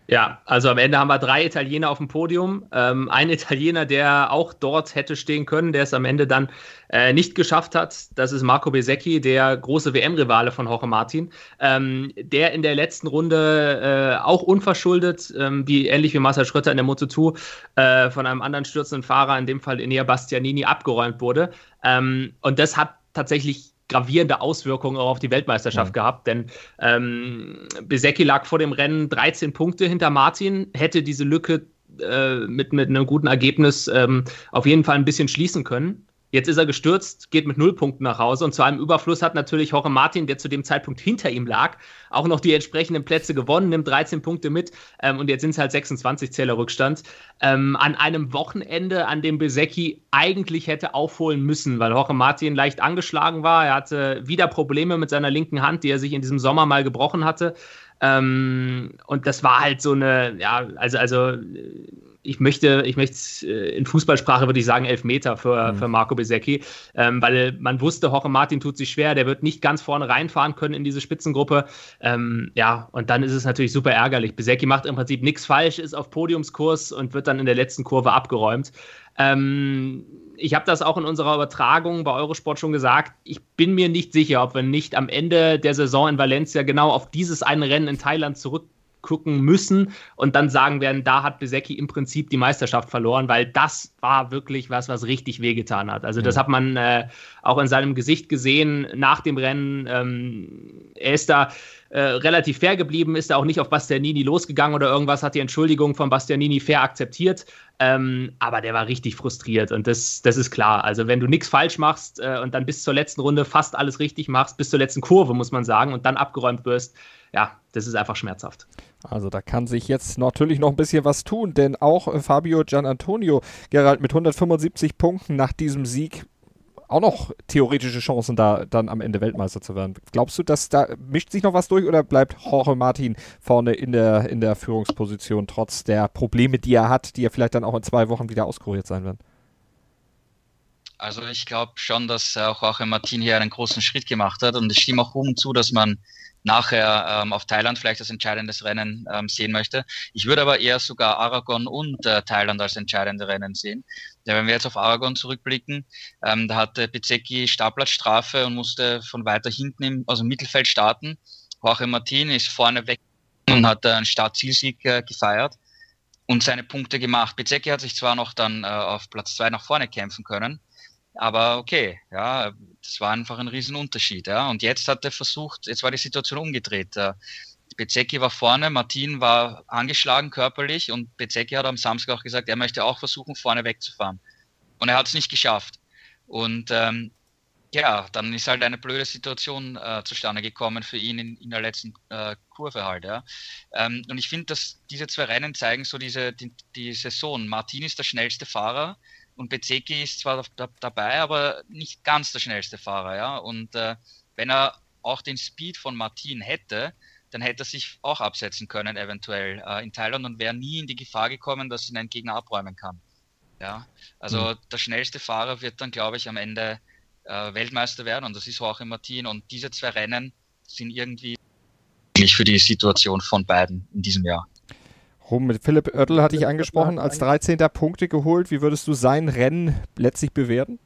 Ja, also am Ende haben wir drei Italiener auf dem Podium. Ähm, ein Italiener, der auch dort hätte stehen können, der es am Ende dann äh, nicht geschafft hat. Das ist Marco Besecchi, der große WM-Rivale von Jorge Martin, ähm, der in der letzten Runde äh, auch unverschuldet, ähm, wie ähnlich wie Marcel Schröter in der Moto2, äh, von einem anderen stürzenden Fahrer, in dem Fall Enea Bastianini, abgeräumt wurde. Ähm, und das hat tatsächlich gravierende Auswirkungen auch auf die Weltmeisterschaft ja. gehabt, denn ähm, Besecki lag vor dem Rennen 13 Punkte hinter Martin, hätte diese Lücke äh, mit, mit einem guten Ergebnis ähm, auf jeden Fall ein bisschen schließen können. Jetzt ist er gestürzt, geht mit null Punkten nach Hause und zu einem Überfluss hat natürlich Jorge Martin, der zu dem Zeitpunkt hinter ihm lag, auch noch die entsprechenden Plätze gewonnen, nimmt 13 Punkte mit ähm, und jetzt sind es halt 26 Zähler Rückstand. Ähm, an einem Wochenende, an dem Besecki eigentlich hätte aufholen müssen, weil Jorge Martin leicht angeschlagen war. Er hatte wieder Probleme mit seiner linken Hand, die er sich in diesem Sommer mal gebrochen hatte. Ähm, und das war halt so eine, ja, also, also ich möchte, ich möchte äh, in Fußballsprache würde ich sagen Elfmeter für, mhm. für Marco Besecchi, ähm, weil man wusste, Jorge Martin tut sich schwer, der wird nicht ganz vorne reinfahren können in diese Spitzengruppe. Ähm, ja, und dann ist es natürlich super ärgerlich. Besecchi macht im Prinzip nichts falsch, ist auf Podiumskurs und wird dann in der letzten Kurve abgeräumt. Ähm, ich habe das auch in unserer Übertragung bei Eurosport schon gesagt. Ich bin mir nicht sicher, ob wir nicht am Ende der Saison in Valencia genau auf dieses eine Rennen in Thailand zurück gucken müssen und dann sagen werden, da hat Besecki im Prinzip die Meisterschaft verloren, weil das war wirklich was, was richtig wehgetan hat. Also das hat man äh, auch in seinem Gesicht gesehen nach dem Rennen. Ähm, er ist da äh, relativ fair geblieben, ist da auch nicht auf Bastianini losgegangen oder irgendwas, hat die Entschuldigung von Bastianini fair akzeptiert. Ähm, aber der war richtig frustriert und das, das ist klar. Also wenn du nichts falsch machst äh, und dann bis zur letzten Runde fast alles richtig machst, bis zur letzten Kurve, muss man sagen, und dann abgeräumt wirst, ja, das ist einfach schmerzhaft. Also da kann sich jetzt natürlich noch ein bisschen was tun, denn auch Fabio Gianantonio Gerald mit 175 Punkten nach diesem Sieg auch noch theoretische Chancen da dann am Ende Weltmeister zu werden. Glaubst du, dass da mischt sich noch was durch oder bleibt Jorge Martin vorne in der, in der Führungsposition trotz der Probleme, die er hat, die ja vielleicht dann auch in zwei Wochen wieder auskuriert sein werden? Also ich glaube schon, dass auch Jorge Martin hier einen großen Schritt gemacht hat und ich stimme auch um zu, dass man nachher ähm, auf Thailand vielleicht als entscheidendes Rennen ähm, sehen möchte. Ich würde aber eher sogar Aragon und äh, Thailand als entscheidende Rennen sehen. Ja, wenn wir jetzt auf Aragon zurückblicken, ähm, da hatte Bezecchi Startplatzstrafe und musste von weiter hinten im also Mittelfeld starten. Jorge Martin ist vorne weg und hat einen Startzielsieg äh, gefeiert und seine Punkte gemacht. Bezecchi hat sich zwar noch dann äh, auf Platz zwei nach vorne kämpfen können, aber okay, ja, das war einfach ein Riesenunterschied. Ja. Und jetzt hat er versucht, jetzt war die Situation umgedreht. Bezecki war vorne, Martin war angeschlagen körperlich und Bezecki hat am Samstag auch gesagt, er möchte auch versuchen, vorne wegzufahren. Und er hat es nicht geschafft. Und ähm, ja, dann ist halt eine blöde Situation äh, zustande gekommen für ihn in, in der letzten äh, Kurve halt. Ja. Ähm, und ich finde, dass diese zwei Rennen zeigen so diese die, die Saison. Martin ist der schnellste Fahrer, und Bezeki ist zwar da, dabei, aber nicht ganz der schnellste Fahrer, ja. Und äh, wenn er auch den Speed von Martin hätte, dann hätte er sich auch absetzen können, eventuell äh, in Thailand und wäre nie in die Gefahr gekommen, dass ihn ein Gegner abräumen kann. Ja, also mhm. der schnellste Fahrer wird dann, glaube ich, am Ende äh, Weltmeister werden und das ist auch in Martin. Und diese zwei Rennen sind irgendwie für die Situation von beiden in diesem Jahr. Rum mit Philipp Oertel hatte ich angesprochen, als 13. Punkte geholt. Wie würdest du sein Rennen letztlich bewerten?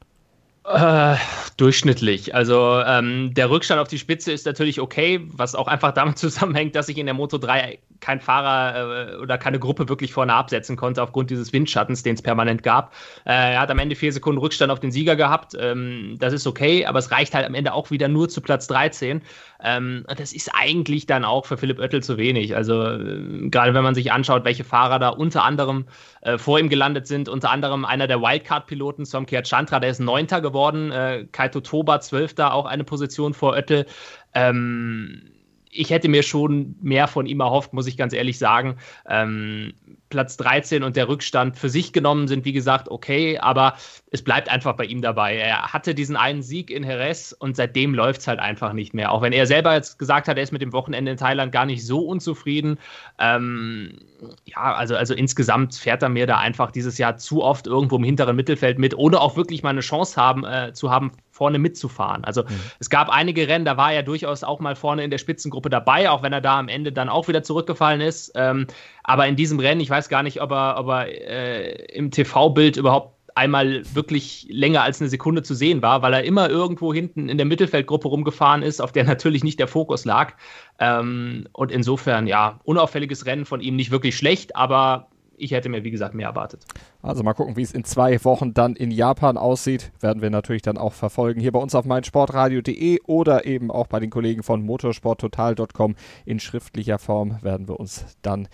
Äh, durchschnittlich. Also ähm, der Rückstand auf die Spitze ist natürlich okay, was auch einfach damit zusammenhängt, dass sich in der Moto 3 kein Fahrer äh, oder keine Gruppe wirklich vorne absetzen konnte aufgrund dieses Windschattens, den es permanent gab. Äh, er hat am Ende vier Sekunden Rückstand auf den Sieger gehabt. Ähm, das ist okay, aber es reicht halt am Ende auch wieder nur zu Platz 13. Ähm, das ist eigentlich dann auch für Philipp Oettel zu wenig. Also äh, gerade wenn man sich anschaut, welche Fahrer da unter anderem äh, vor ihm gelandet sind, unter anderem einer der Wildcard-Piloten, Somkiat Chandra, der ist Neunter geworden, äh, Kaito Toba Zwölfter, auch eine Position vor Oettel. Ähm, ich hätte mir schon mehr von ihm erhofft, muss ich ganz ehrlich sagen. Ähm, Platz 13 und der Rückstand für sich genommen sind, wie gesagt, okay, aber es bleibt einfach bei ihm dabei. Er hatte diesen einen Sieg in Jerez und seitdem läuft es halt einfach nicht mehr. Auch wenn er selber jetzt gesagt hat, er ist mit dem Wochenende in Thailand gar nicht so unzufrieden. Ähm, ja, also, also insgesamt fährt er mir da einfach dieses Jahr zu oft irgendwo im hinteren Mittelfeld mit, ohne auch wirklich mal eine Chance haben, äh, zu haben, vorne mitzufahren. Also mhm. es gab einige Rennen, da war er durchaus auch mal vorne in der Spitzengruppe dabei, auch wenn er da am Ende dann auch wieder zurückgefallen ist. Ähm, aber in diesem Rennen, ich weiß gar nicht, ob er, ob er äh, im TV-Bild überhaupt einmal wirklich länger als eine Sekunde zu sehen war, weil er immer irgendwo hinten in der Mittelfeldgruppe rumgefahren ist, auf der natürlich nicht der Fokus lag. Ähm, und insofern, ja, unauffälliges Rennen von ihm nicht wirklich schlecht, aber ich hätte mir, wie gesagt, mehr erwartet. Also mal gucken, wie es in zwei Wochen dann in Japan aussieht. Werden wir natürlich dann auch verfolgen. Hier bei uns auf meinsportradio.de oder eben auch bei den Kollegen von motorsporttotal.com in schriftlicher Form werden wir uns dann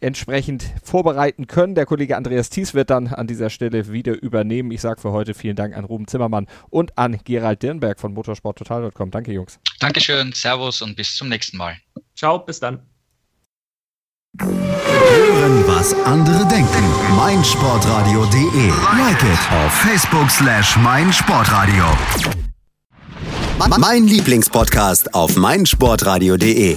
entsprechend vorbereiten können. Der Kollege Andreas Thies wird dann an dieser Stelle wieder übernehmen. Ich sage für heute vielen Dank an Ruben Zimmermann und an Gerald Dirnberg von motorsporttotal.com. Danke, Jungs. Dankeschön, Servus und bis zum nächsten Mal. Ciao, bis dann. Hören, was andere denken. meinsportradio.de. Like it auf Facebook slash meinsportradio. Mein Lieblingspodcast auf meinsportradio.de.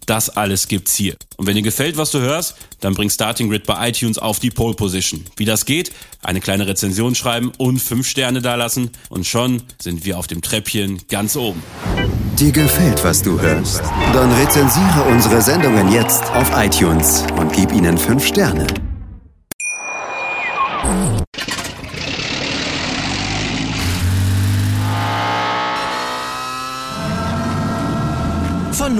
das alles gibt's hier. Und wenn dir gefällt, was du hörst, dann bring Starting Grid bei iTunes auf die Pole Position. Wie das geht? Eine kleine Rezension schreiben und fünf Sterne dalassen und schon sind wir auf dem Treppchen ganz oben. Dir gefällt, was du hörst? Dann rezensiere unsere Sendungen jetzt auf iTunes und gib ihnen fünf Sterne.